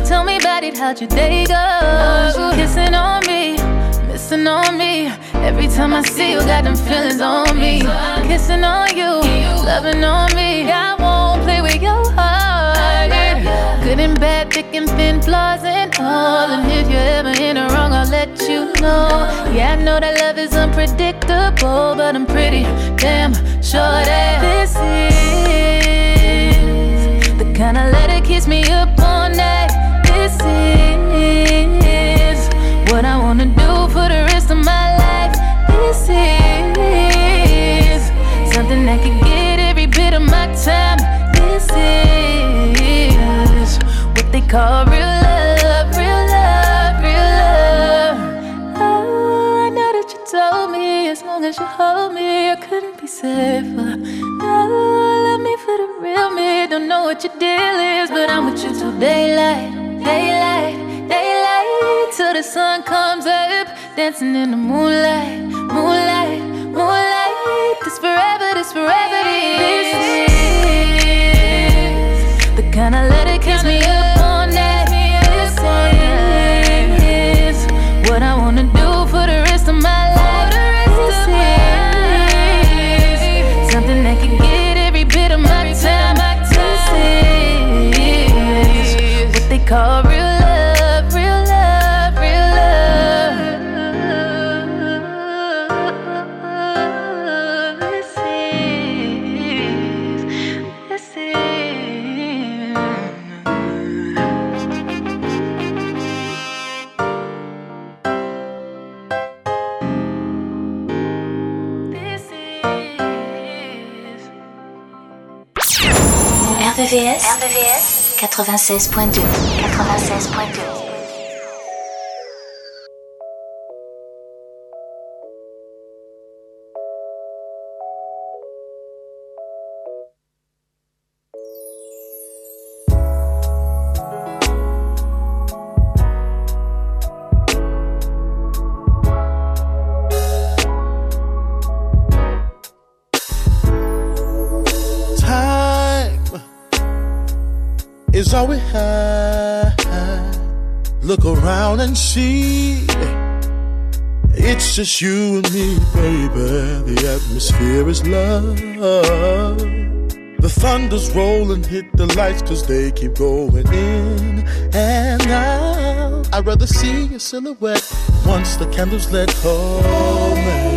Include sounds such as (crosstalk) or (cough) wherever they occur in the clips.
you. Tell me about it, how'd your day go? Kissing on me, missing on me. Every time I see you, got them feelings on me. Kissing on you, loving on me. I won't play with your heart. Good and bad, thick and thin, flaws and all. And if you're ever in the wrong, I'll let you know. Yeah, I know that love is unpredictable, but I'm pretty damn sure that this is the kind of let it kiss me up dancing in the moonlight, 96.2. 96.2. just you and me, baby. The atmosphere is love. The thunder's rolling, hit the lights, cause they keep going in and out. I'd rather see your silhouette once the candles lit. Oh, man.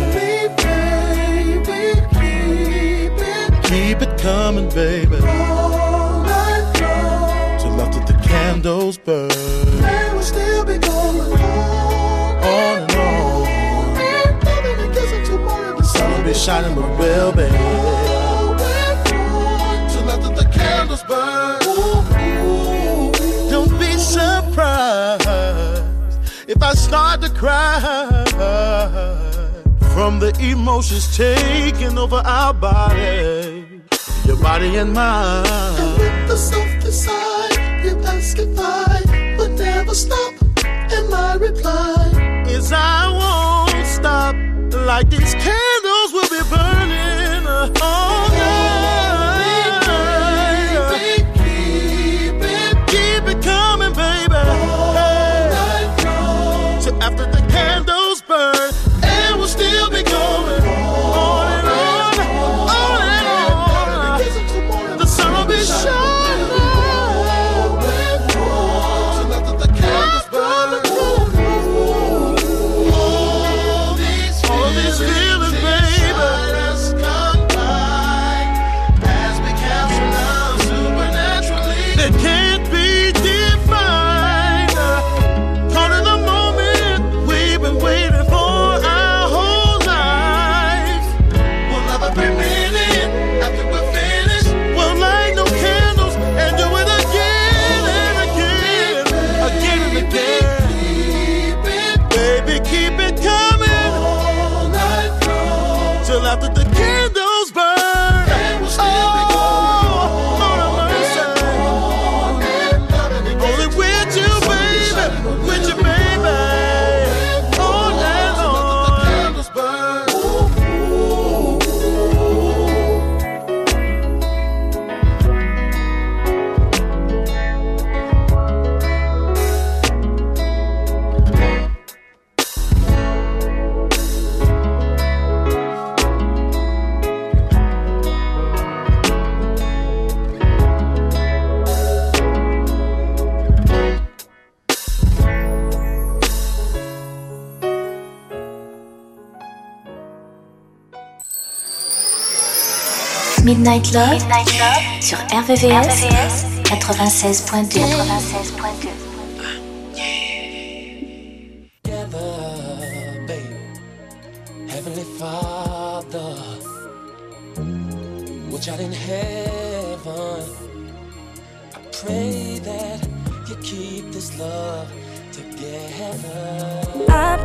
Keep it coming, baby. All night long. Till after the candles burn. Be shining, but will be. Till after the candles burn. Don't be surprised if I start to cry from the emotions taking over our body, your body and mine. And with the soft side, you ask if I would never stop, and my reply is I won't stop like these candles will be burning. All Midnight Love, Midnight Love sur RVVS, RVVS 96.2. 96.2. Heavenly Father, which art in heaven, I pray that you keep this love together. I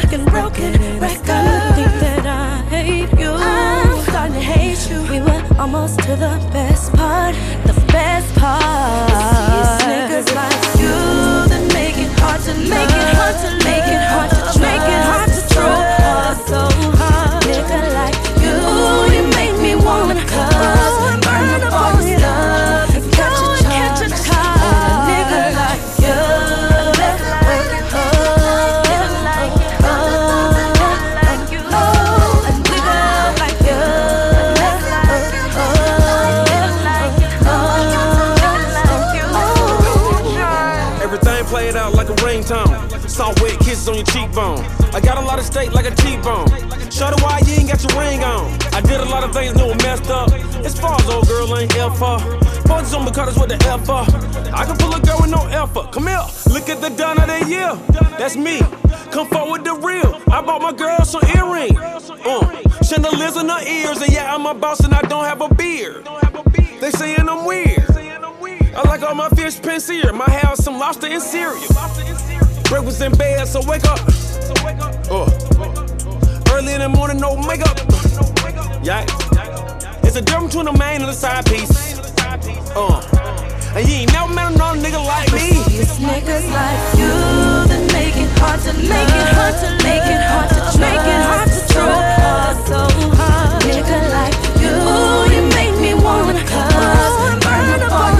broken, broken record. I Think that I hate you. I'm starting to hate you. We were almost to the best part, the best part. It's niggas like you that make it hard to make it hard to make it hard to make it hard to trust. So hard, nigga like you. You make me wanna cuss, kisses on your cheekbone. I got a lot of steak like a T-bone. Show the why you ain't got your ring on. I did a lot of things, no messed up. As far as old girl ain't for. Punches on the cutters with the F. I can pull a girl with no effort. Come here, look at the done of the year. That's me. Come forward the real. I bought my girl some earrings. Uh, chandeliers in her ears, and yeah, I'm a boss and I don't have a beard. They saying I'm weird. I like all my fish pensier. My house, some lobster and cereal. Breakfast in bed, so wake up. Uh. Early in the morning, no makeup. Yeah. It's a difference between a main and a side piece. Uh. And you ain't never met another nigga like me. It's niggas like you that make it hard to make it hard to make it hard to make it hard to trust. So hard, nigga like you. You make me wanna cuss, burn up all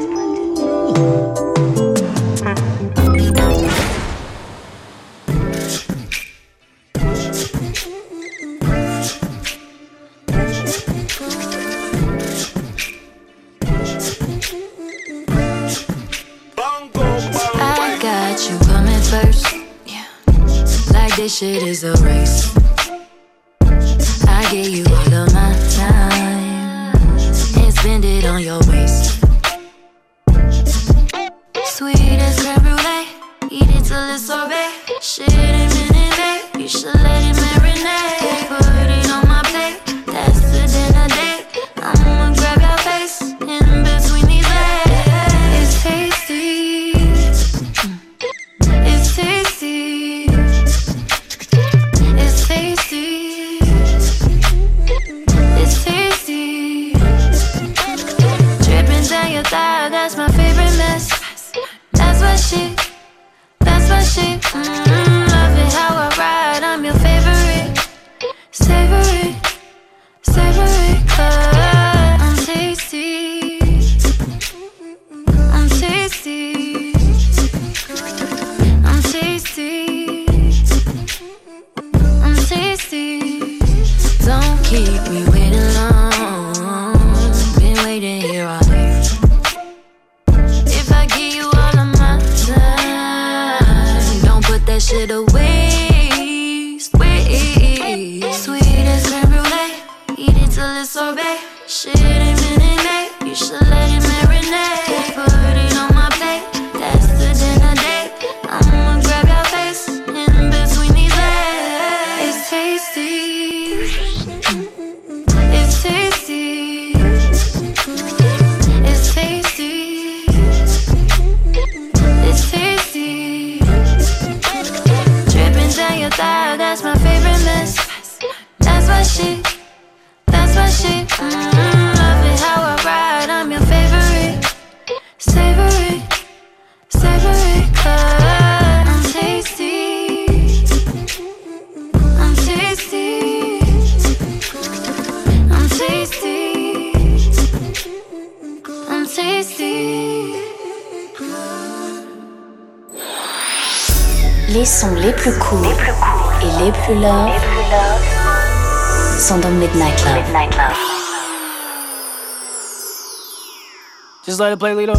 It play, Lito.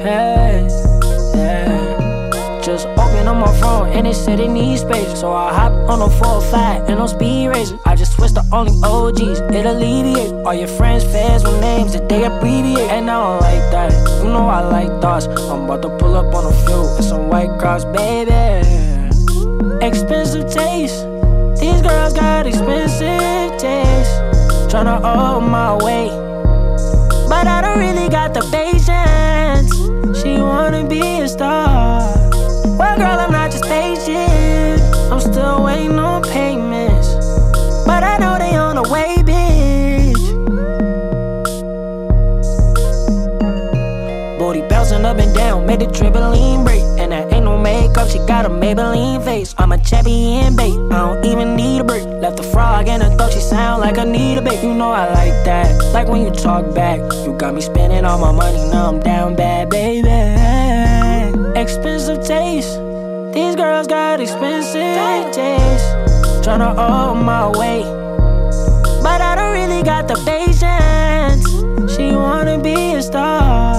Hey, yeah. Just open up my phone and it said it needs space. So I hop on a 405 and on speed racer. I just switched to only OGs, it alleviates All your friends, fans with names that they abbreviate. And I don't like that. You know I like thoughts. I'm about to pull up on a few with some white cross, baby. Expensive taste. These girls got expensive taste. Tryna hold my weight but I don't really got the patience. She wanna be a star. Well, girl, I'm not just patient. I'm still waiting on payments, but I know they on the way, bitch. Booty bouncing up and down, made the trampoline break got a Maybelline face. I'm a champion babe. I don't even need a break. Left a frog in a throat, she sound like I need a bait. You know I like that, like when you talk back. You got me spending all my money, now I'm down bad, baby. Expensive taste, these girls got expensive taste. Tryna hold my weight, but I don't really got the patience. She wanna be a star.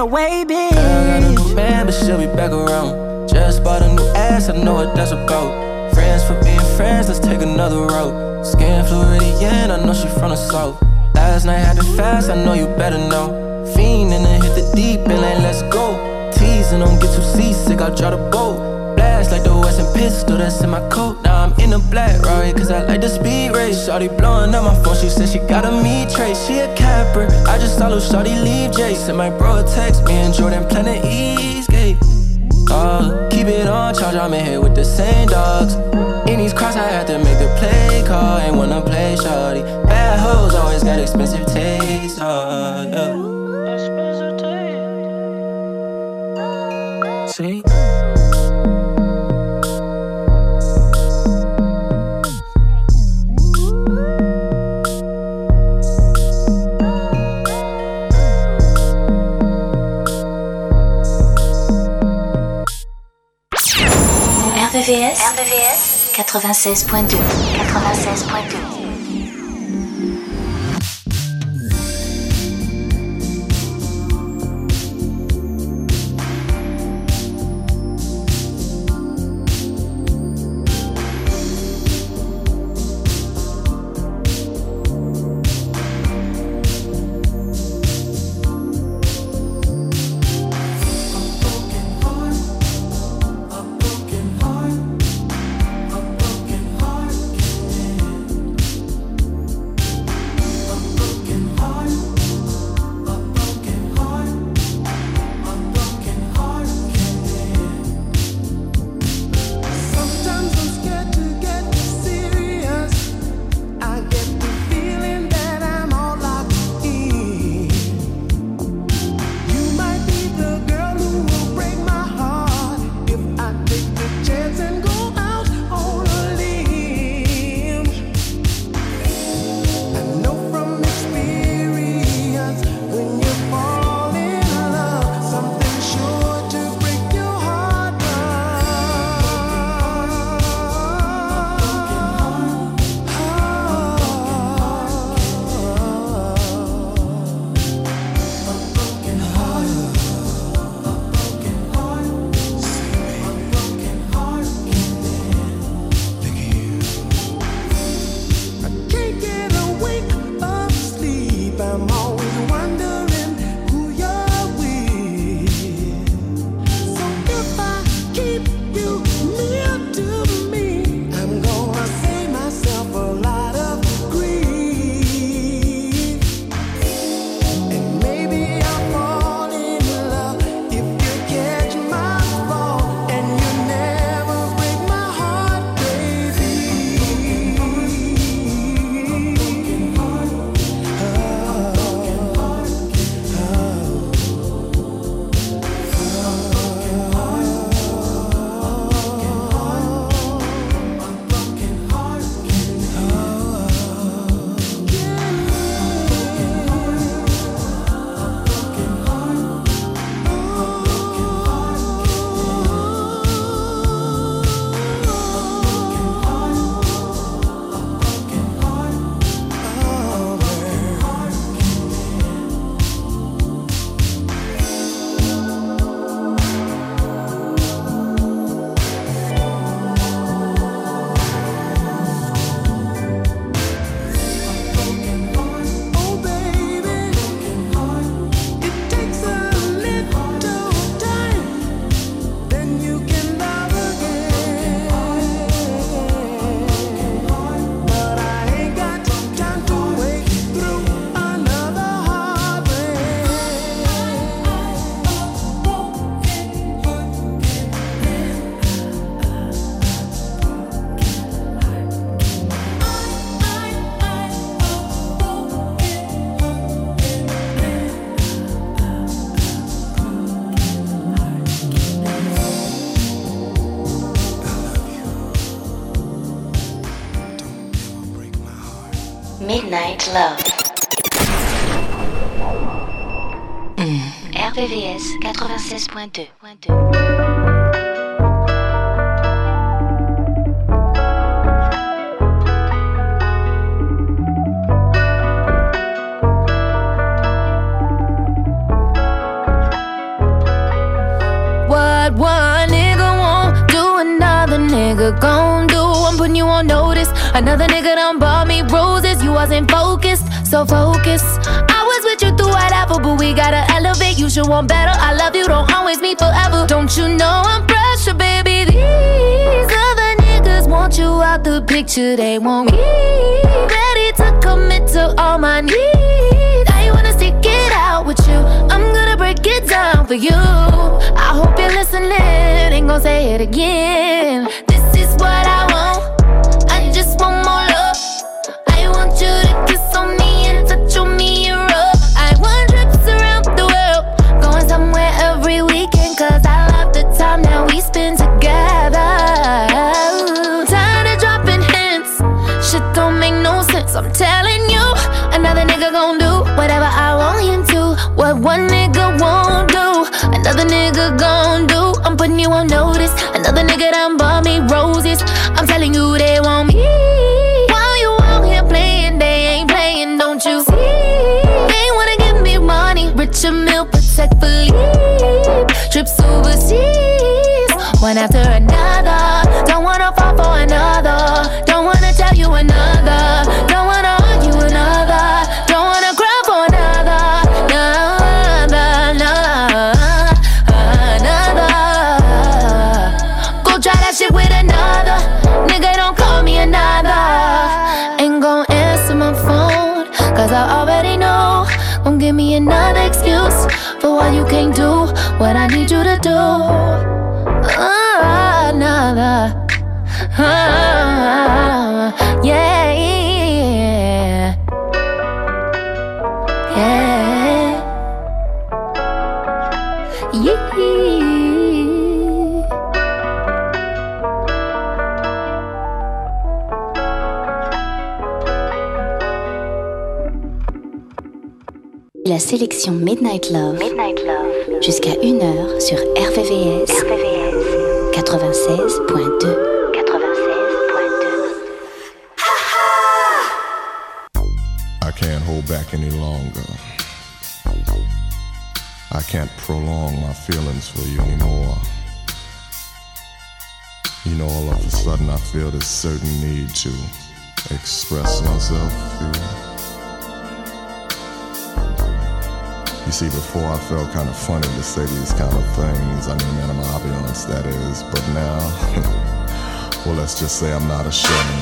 On the way, bitch. I a new man, but she'll be back around. Just bought a new ass, I know what that's about. Friends for being friends, let's take another route. Skin Floridian, I know she from the south. Last night had to fast, I know you better know. Fiend and then hit the deep and like, let's go. Teasing, don't get too seasick, I'll try the boat like the Western pistol that's in my coat. Now I'm in a black Rari, cause I like the speed race. Shawty blowing up my phone, she said she got a me trace. She a camper, I just saw little Shawty leave Jason. My bro text me and Jordan Planet Eastgate. Uh, keep it on charge, I'm in here with the same dogs. In these cross, I had to make the play call. Ain't wanna play Shawty. Bad hoes always got expensive taste. Uh, yeah. See? RVVS, RVVS 96.2 96.2 Midnight Love. RVVS 96.2. wasn't focused, so focused. I was with you through whatever, but we gotta elevate. You should want better. I love you, don't always meet forever. Don't you know I'm pressure, baby? These other niggas want you out the picture. They want me ready to commit to all my needs. I wanna stick it out with you. I'm gonna break it down for you. I hope you're listening. Ain't gonna say it again. This is what I. I'm telling you, another nigga gon' do whatever I want him to. What one nigga won't do, another nigga gon' do. I'm putting you on notice. Another nigga done bought me roses. I'm telling you they want me. While you out here playing, they ain't playing, don't you see? They wanna give me money, Richard Mille, Patek Philippe. Trips overseas, one after another. Don't wanna fall for another. Don't wanna tell you another. I already know. Gon' give me another excuse for why you can't do what I need you to do. Another. Ah, yeah, yeah, sélection Midnight Love. Midnight Love. Jusqu'à 1h sur RVVS. RVVS 96.2. 96.2. I can't hold back any longer. I can't prolong my feelings for you anymore. You know, all of a sudden I feel this certain need to express myself to you. You see, before I felt kind of funny to say these kind of things. I mean, man, I'm ambiance, that is. But now, (laughs) well, let's just say I'm not ashamed.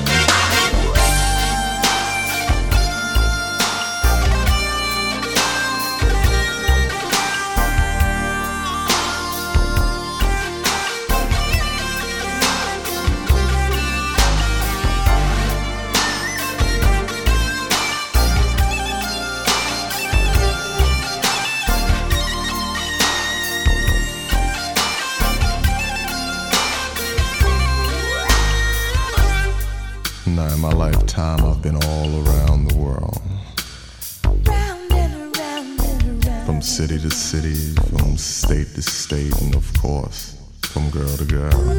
And of course, from girl to girl.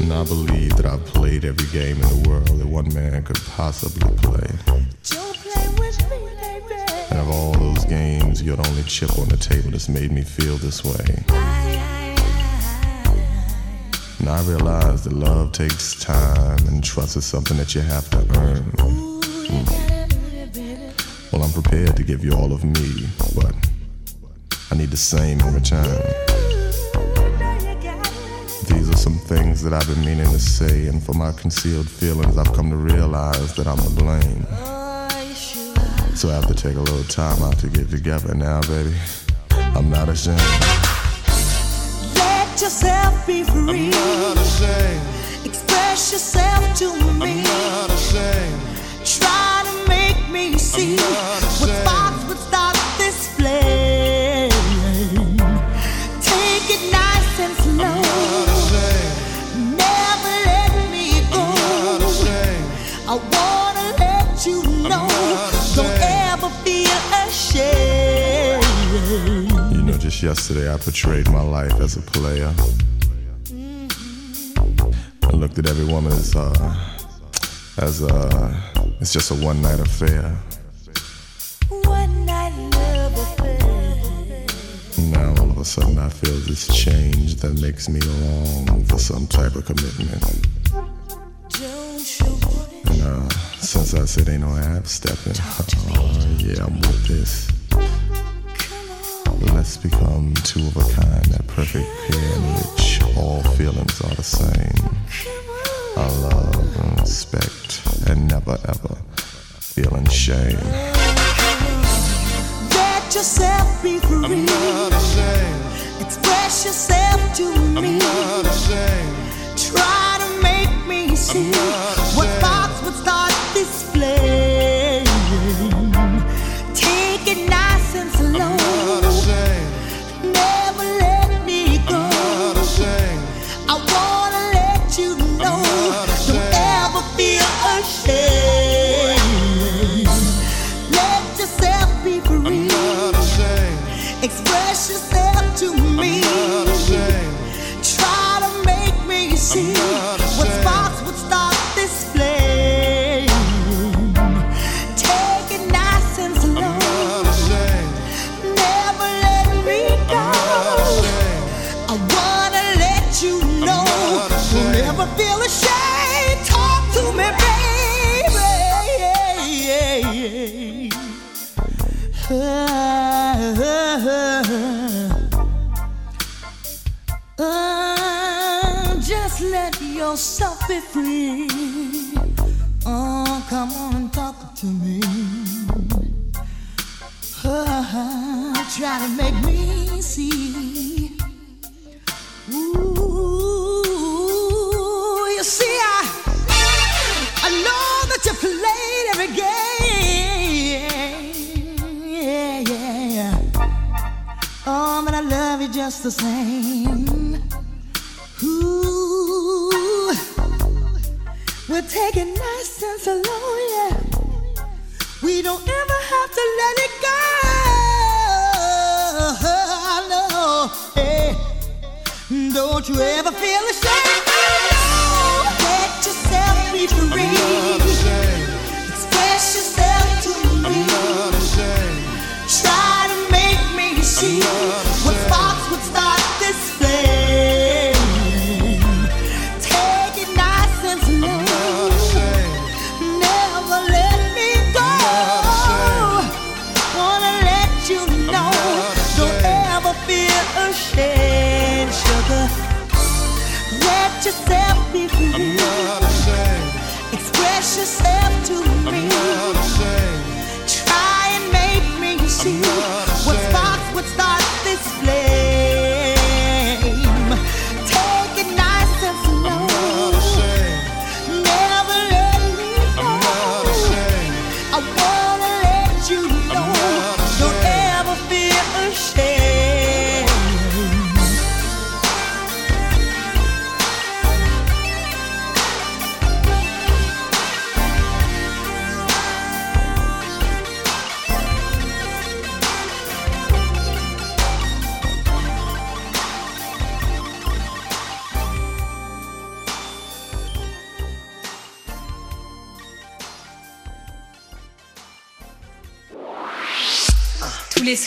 And I believe that I've played every game in the world that one man could possibly play. And of all those games, you're the only chip on the table that's made me feel this way. And I realize that love takes time and trust is something that you have to earn. Mm. Well, I'm prepared to give you all of me, but I need the same in return. These are some things that I've been meaning to say, and for my concealed feelings, I've come to realize that I'm to blame. So I have to take a little time out to get together now, baby. I'm not ashamed. Let yourself be free. I'm not ashamed. Express yourself to me. I'm not ashamed. Try to make me see just yesterday I portrayed my life as a player. I looked at every woman as uh, as uh, it's just a one night affair. One night love affair. Now all of a sudden I feel this change that makes me long for some type of commitment. And uh, since I said ain't no half stepping, uh, yeah, I'm with this. Let's become two of a kind, that perfect pair in which all feelings are the same. I love and respect and never ever feeling shame. Let yourself be free. I'm not ashamed. Express yourself to I'm me. not ashamed. Try to make me see what thoughts would start this yourself be free. Oh, come on, and talk to me. Uh, try to make me see. Ooh, you see, I, I know that you played every game. Yeah, yeah, yeah. Oh, but I love you just the same. We'll taking and slow, yeah. We don't ever have to let it go. No, hey, don't you ever feel ashamed? No, let yourself be free. Express yourself to me.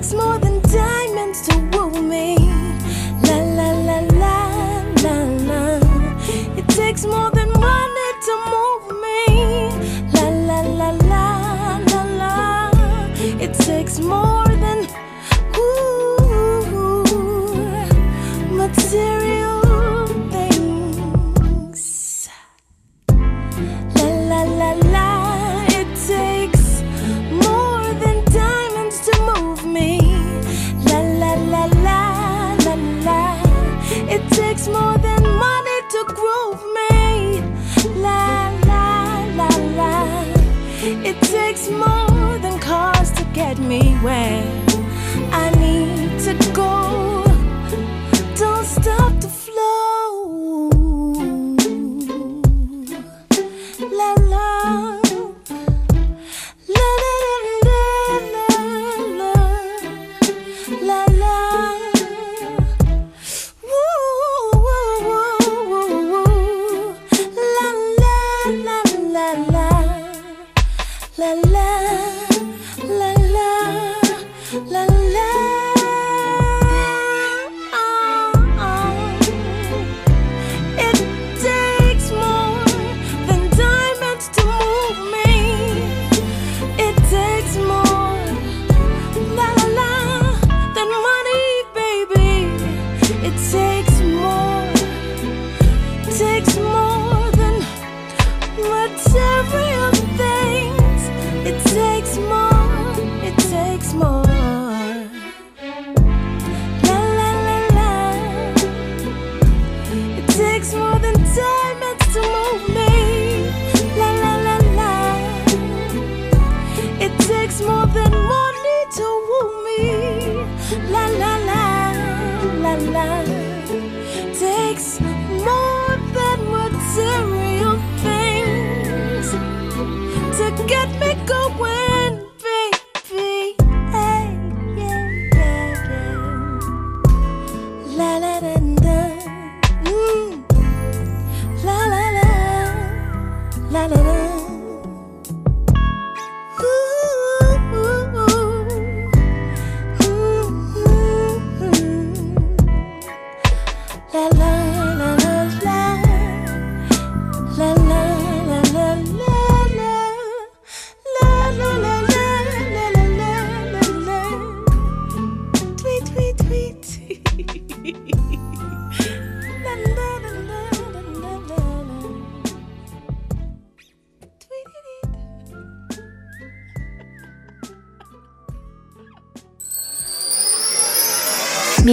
takes more than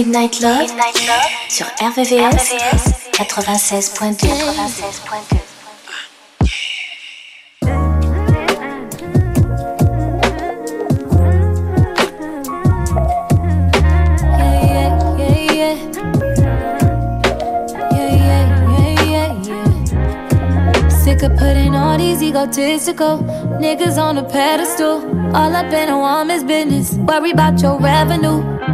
Midnight Love, sur RVVS, 96.2. 96.2. Yeah, yeah, yeah, yeah. Yeah, yeah, yeah, yeah, yeah. Sick of putting all these egotistical niggas on a pedestal. All up in a woman's business. Worry about your revenue.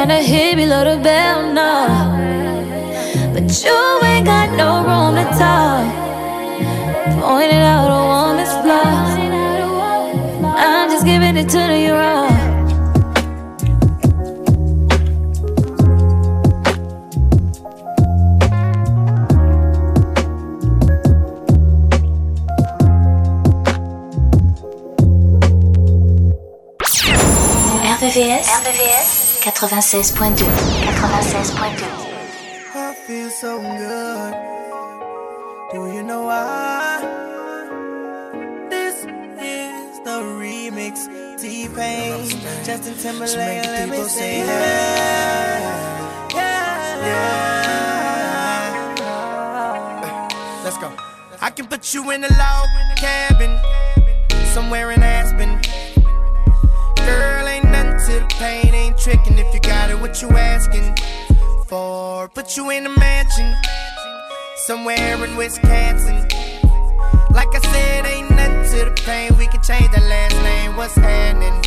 Ain't tryna hit below the bell, no. But you ain't got no room to talk. Pointing out a woman's flaws. I'm just giving it to you raw. RVVS, RVVS 96.2. 96.2. I feel so good. Do you know why? This is the remix. T-Pain, Justin Timberlake, let me say yeah. Yeah. yeah. Let's go. I can put you in a log cabin somewhere in Aspen. Girl, ain't nothing to the pain, ain't tricking if you got it, what you asking for? Put you in a mansion somewhere in Wisconsin. Like I said, ain't nothing to the pain, we can change the last name, what's happening?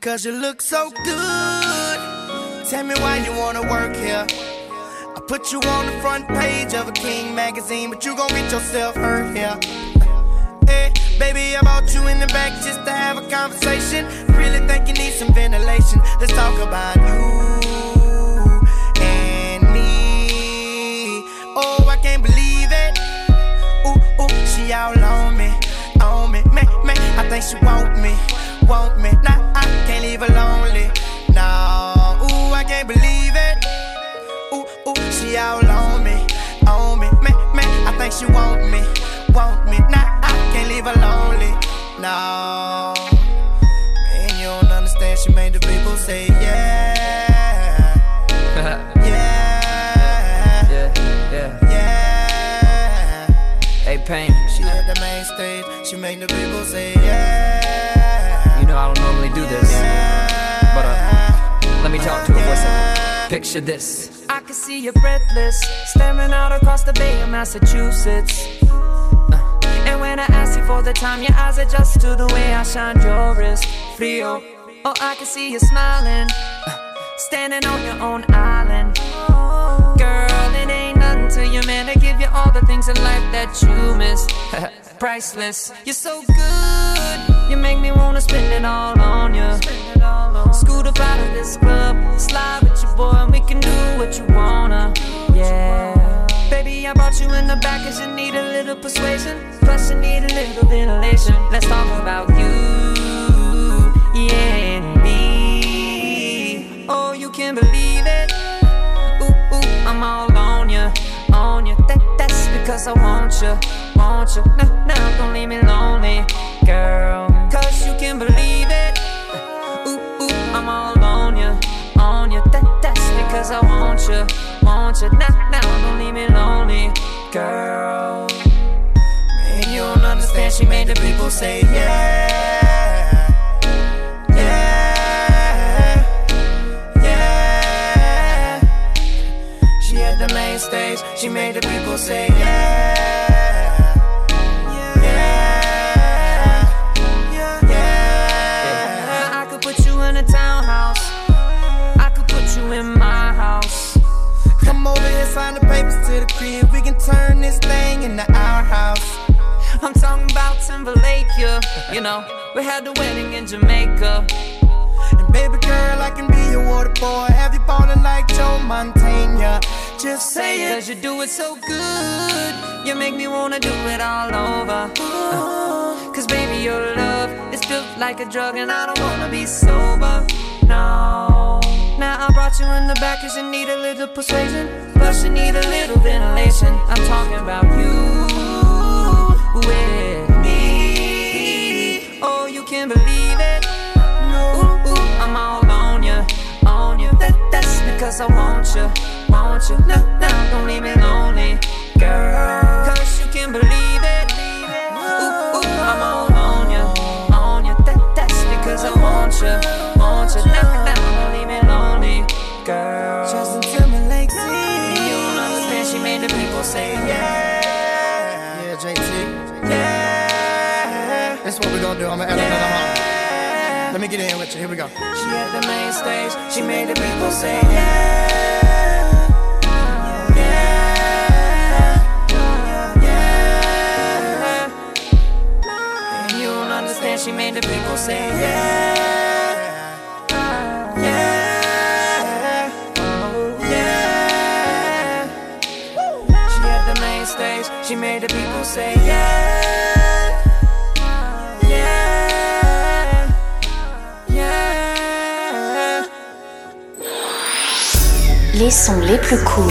Cause you look so good. Tell me why you wanna work here. I put you on the front page of a King magazine, but you gon' get yourself hurt here. Hey, baby, I bought you in the back just to have a conversation. Really think you need some ventilation. Let's talk about you and me. Oh, I can't believe it. Ooh, ooh, she all on me, on me. me, me. I think she want me, want me. Nah, I can't leave her lonely. Nah. ooh, I can't believe it. Ooh, ooh, she all on me, on me. Man, me. I think she want me, want me. Nah, can't leave her lonely. No, man, you don't understand. She made the people say yeah. (laughs) yeah. Yeah, yeah. Hey, Pain. She at the main stage. She make the people say yeah. You know I don't normally do this, but uh, let me talk to her for a second. Picture this. I can see you breathless, staring out across the Bay of Massachusetts. And when I ask you for the time, your eyes adjust to the way I shine your wrist. Frio. Oh, I can see you smiling, (sighs) standing on your own island. Girl, it ain't nothing to you, man, to give you all the things in life that you miss. (laughs) Priceless. You're so good, you make me wanna spend it all on you. Scoot up out of this club, slide with your boy, and we can do what you wanna. Yeah. I brought you in the back cause you need a little persuasion. Plus, you need a little ventilation. Let's talk about you, yeah, and me. Oh, you can believe it. Ooh, ooh, I'm all on you, on you. That, that's because I want you, want you. Now, now, don't leave me lonely, girl. Cause you can believe it. Because I want you, want you. Now, now, don't leave me lonely, girl. Man, you don't understand. She made the people say yeah. Yeah. Yeah. She at the main stage. She made the people say. Yeah. Sign the papers to the crib. We can turn this thing into our house. I'm talking about Timberlake, yeah. You know, we had the wedding in Jamaica. And baby girl, I can be your water boy. Have you ballin' like Joe Montana? Just say it. Cause you do it so good. You make me wanna do it all over. Uh, Cause baby, your love is built like a drug, and I don't wanna be sober. No. Now I brought you in the back cause you need a little persuasion. Plus, you need a little ventilation. I'm talking about you with me. Oh, you can believe it. Ooh, ooh, I'm all on you, on you. That, that's because I want you, want you. Now, now, don't leave me lonely, girl. Cause you can believe it. Ooh, ooh, I'm all on you, on you. That, that's because I want you, want you. Now, gonna do. I'm gonna add another harmony. Let me get in with you. Here we go. She at the main stage, she made the people say yeah. And you don't understand, she made the people say yeah. Yeah. Yeah. She at the main stage, she made the people say yeah. Les sons les plus courts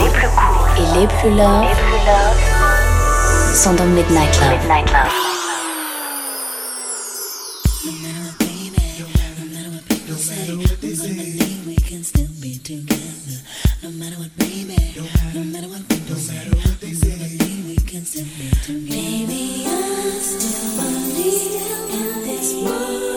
et les plus love sont dans Midnight Love. Baby, I still believe in this more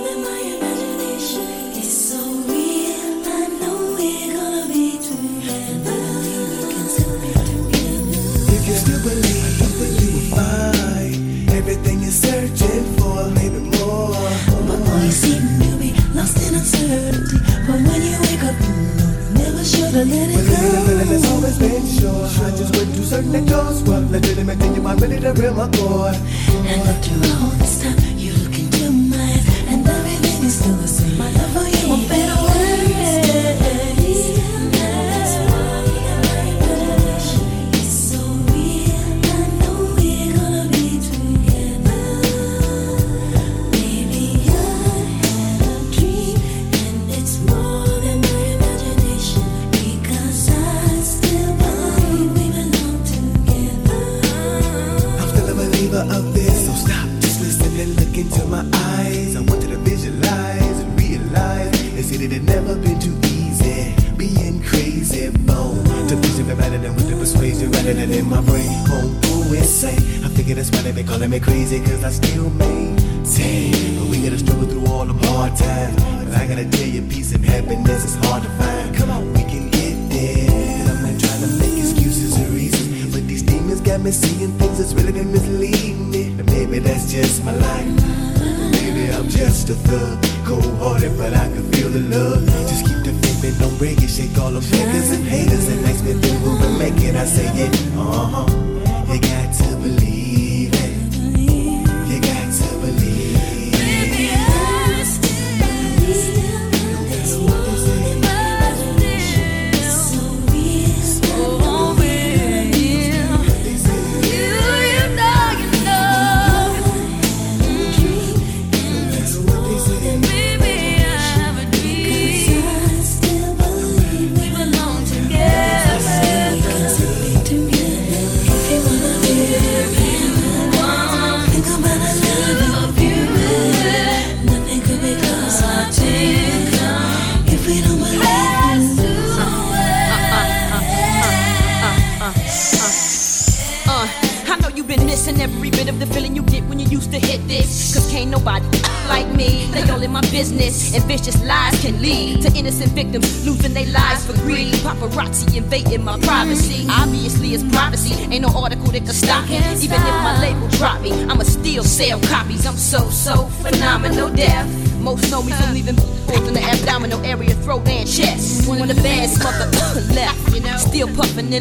through certain doors. Well, legitimate, and you I'm ready to real my core. And after all this time, that's why they been calling me crazy, cause I still maintain. But we gotta struggle through all the hard times. But I gotta tell you, peace and happiness is hard to find. Come on, we can get there. And I'm not trying to make excuses or reasons. But these demons got me seeing things that's really been misleading me. And maybe that's just my life. Maybe I'm just a thug, cold hearted, but I can feel the love. Just keep the faith and don't break it. Shake all them fakers and haters and makes me think we will make it. I say it, uh huh. You got to believe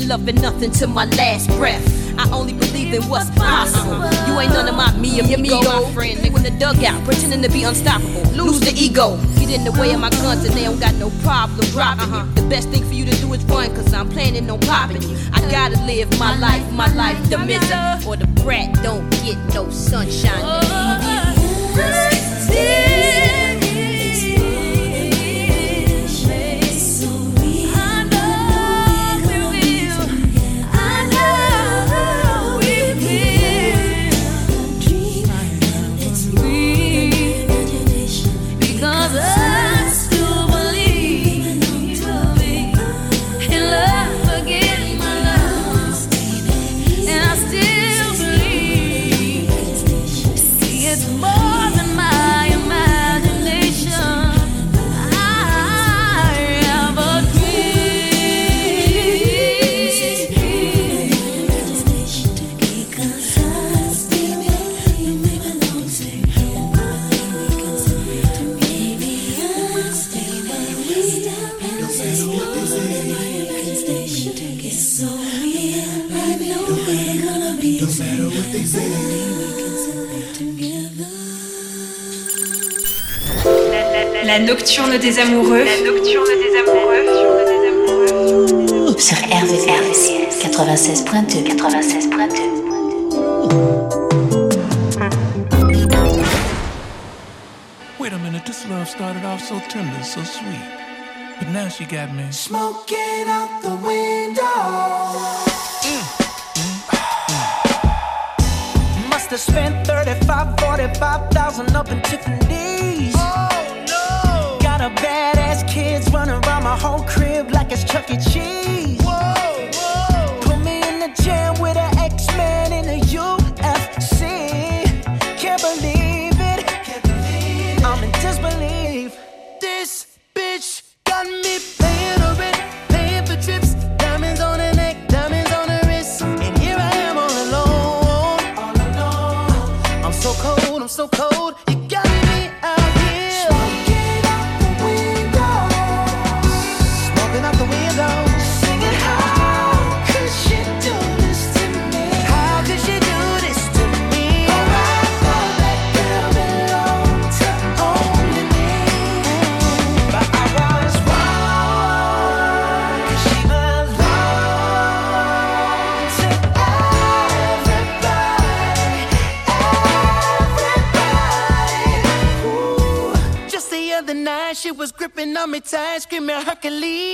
puffing and loving nothing to my last breath. I only believe in what's possible. You ain't none of my me and me, my friend. Nigga in the dugout, pretending to be unstoppable. Lose the ego. Get in the way of my guns and they don't got no problem dropping you. The best thing for you to do is run, cause I'm planning on popping you. I gotta live my life, my life, the misery. Or the brat don't get no sunshine. Nocturne des amoureux. La nocturne des amoureux. Sur RVRVCS 96.2 96.2 Wait a minute, this love started off so tender, so sweet. But now she got me. Smoking out the window. Must have spent 35, 45,000 up in Tiffany's. Whole crib me tight, screaming Hercules.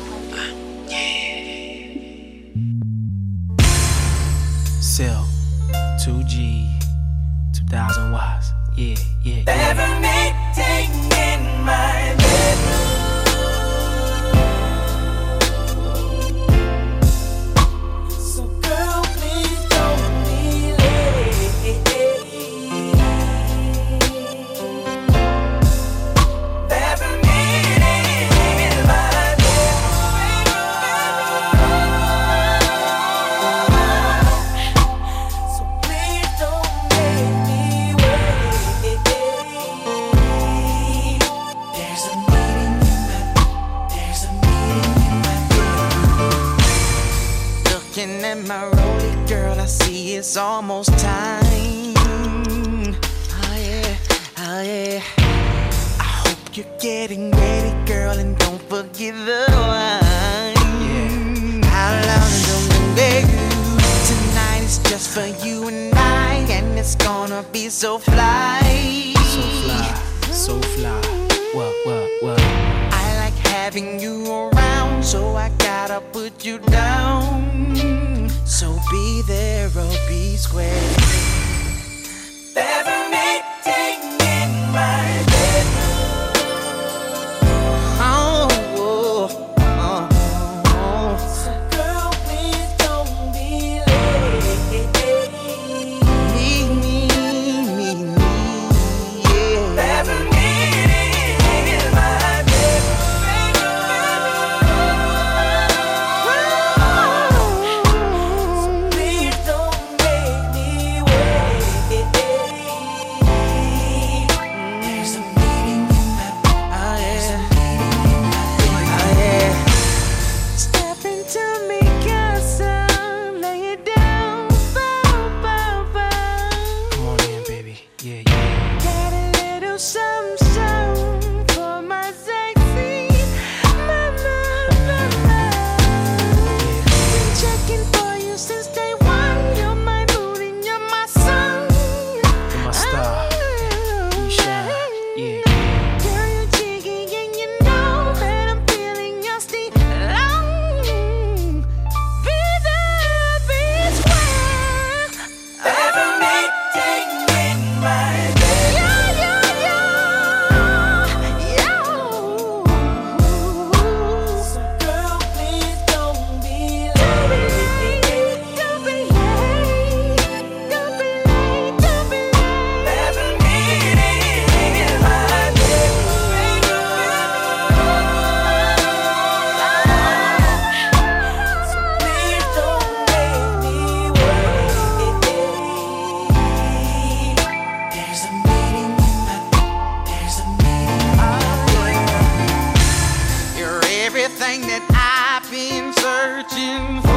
everything that I've been searching for.